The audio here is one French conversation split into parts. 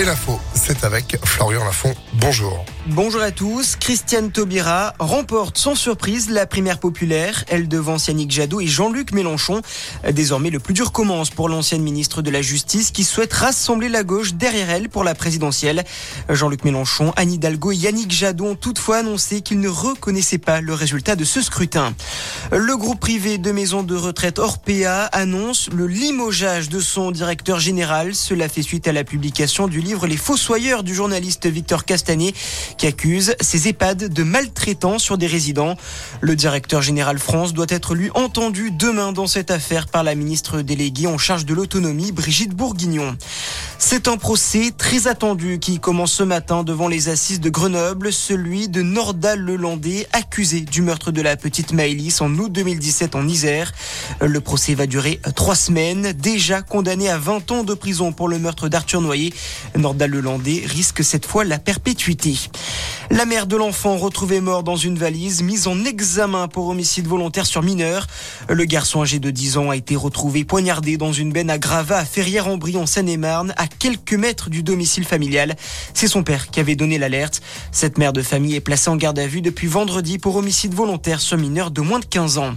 Et l'info, c'est avec Florian Lafont. Bonjour. Bonjour à tous. Christiane Taubira remporte sans surprise la primaire populaire. Elle devance Yannick Jadot et Jean-Luc Mélenchon. Désormais, le plus dur commence pour l'ancienne ministre de la Justice qui souhaite rassembler la gauche derrière elle pour la présidentielle. Jean-Luc Mélenchon, Anne Hidalgo et Yannick Jadot ont toutefois annoncé qu'ils ne reconnaissaient pas le résultat de ce scrutin. Le groupe privé de maisons de retraite Orpea annonce le limogeage de son directeur général. Cela fait suite à la publication du livre Les Fossoyeurs du journaliste Victor Castanet qui accuse ces EHPAD de maltraitance sur des résidents. Le directeur général France doit être lui entendu demain dans cette affaire par la ministre déléguée en charge de l'autonomie Brigitte Bourguignon. C'est un procès très attendu qui commence ce matin devant les assises de Grenoble, celui de Nordal Lelandais, accusé du meurtre de la petite Maëlys en août 2017 en Isère. Le procès va durer trois semaines, déjà condamné à 20 ans de prison pour le meurtre d'Arthur Noyer. Nordal Lelandais risque cette fois la perpétuité. La mère de l'enfant retrouvée mort dans une valise, mise en examen pour homicide volontaire sur mineur. Le garçon âgé de 10 ans a été retrouvé poignardé dans une benne à Grava à Ferrières-en-Brie en Seine-et-Marne, à quelques mètres du domicile familial. C'est son père qui avait donné l'alerte. Cette mère de famille est placée en garde à vue depuis vendredi pour homicide volontaire sur mineur de moins de 15 ans.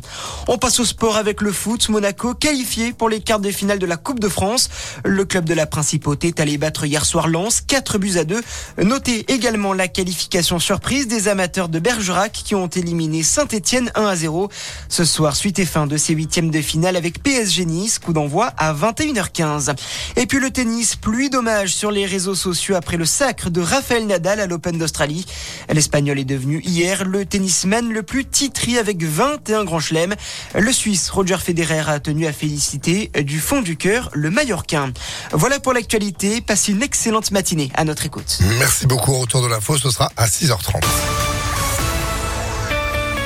On passe au sport avec le foot. Monaco qualifié pour les quarts de finale de la Coupe de France. Le club de la Principauté est allé battre hier soir Lens, 4 buts à 2. Notez également la qualification surprise des amateurs de Bergerac qui ont éliminé Saint-Etienne 1 à 0. Ce soir, suite et fin de ces huitièmes de finale avec PSG Nice, coup d'envoi à 21h15. Et puis le tennis, pluie d'hommages sur les réseaux sociaux après le sacre de Rafael Nadal à l'Open d'Australie. L'Espagnol est devenu hier le tennisman le plus titré avec 21 grands chelems. Le Suisse Roger Federer a tenu à féliciter du fond du cœur le Mallorquin. Voilà pour l'actualité. Passez une excellente matinée à notre écoute. Merci beaucoup. Retour de l'info, ce sera à 6h30.